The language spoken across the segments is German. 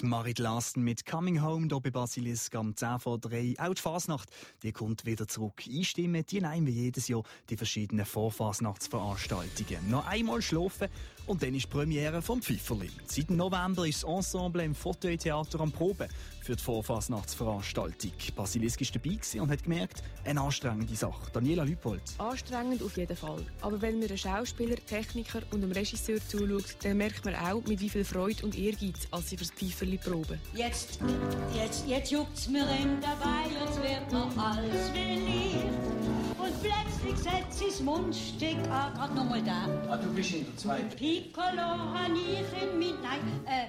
Die Marit Lasten mit Coming Home hier bei Basilisk am 10 vor 3. Auch die Fasnacht, die kommt wieder zurück. Einstimmen, die nehmen wie jedes Jahr die verschiedenen Vorfasnachtsveranstaltungen. Noch einmal schlafen und dann ist die Premiere vom Pfifferli. Seit November ist das Ensemble im Fauteuil-Theater am Proben für die Vorfasnachtsveranstaltung. Basilisk ist dabei und hat gemerkt, eine anstrengende Sache. Daniela Lüpold. Anstrengend auf jeden Fall. Aber wenn man einem Schauspieler, Techniker und einem Regisseur zuschaut, dann merkt man auch, mit wie viel Freude und Ehrgeiz als sie fürs Pfeiferli proben. Jetzt, jetzt, jetzt juckt's mir in dabei, jetzt wird mir alles beliebt. Und plötzlich setzt sie's Mundstück an, grad nochmal da. Ah, du bist in der zweiten. Piccolo han ich in mit, nein, äh, äh,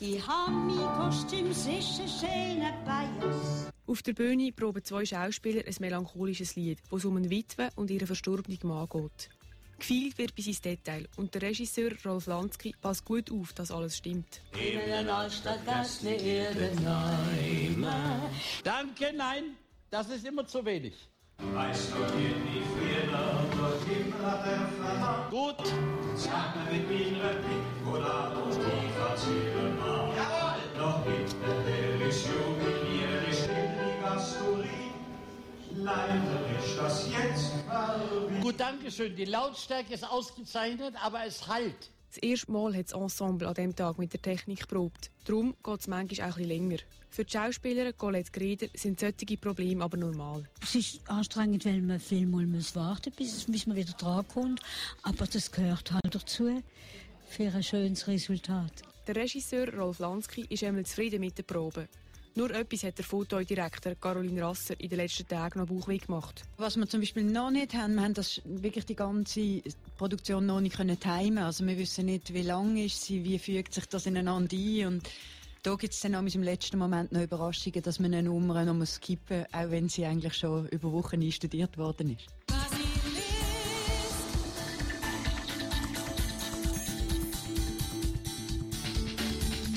ich hab mein Kostüm sicher schön bei uns. Auf der Bühne proben zwei Schauspieler ein melancholisches Lied, wo es um eine Witwe und ihren verstorbenen Mann geht. Gefeilt wird bis ins Detail und der Regisseur Rolf Lansky passt gut auf, dass alles stimmt. Himmel Altstadt, das ne Erde. Danke, nein, das ist immer zu wenig. Weißt du, Gut, gut, danke schön. Die Lautstärke ist ausgezeichnet, aber es halt. Das erste Mal hat das Ensemble an diesem Tag mit der Technik probt. Darum geht es manchmal auch ein bisschen länger. Für die Schauspielerin Colette Greder sind solche Probleme aber normal. Es ist anstrengend, weil man viel mal muss warten bis, bis man wieder dran kommt. Aber das gehört halt dazu für ein schönes Resultat. Der Regisseur Rolf Lansky ist einmal zufrieden mit der Probe. Nur etwas hat der Fotodirektor Caroline Rasser in den letzten Tagen noch Bauchweh gemacht. Was wir zum Beispiel noch nicht haben, wir haben das wirklich die ganze Produktion noch nicht können timen. Also wir wissen nicht, wie lang ist sie, wie fügt sich das ineinander ein und da gibt es dann auch im letzten Moment noch Überraschungen, dass man eine Nummer noch skippen muss, auch wenn sie eigentlich schon über Wochen einstudiert worden ist.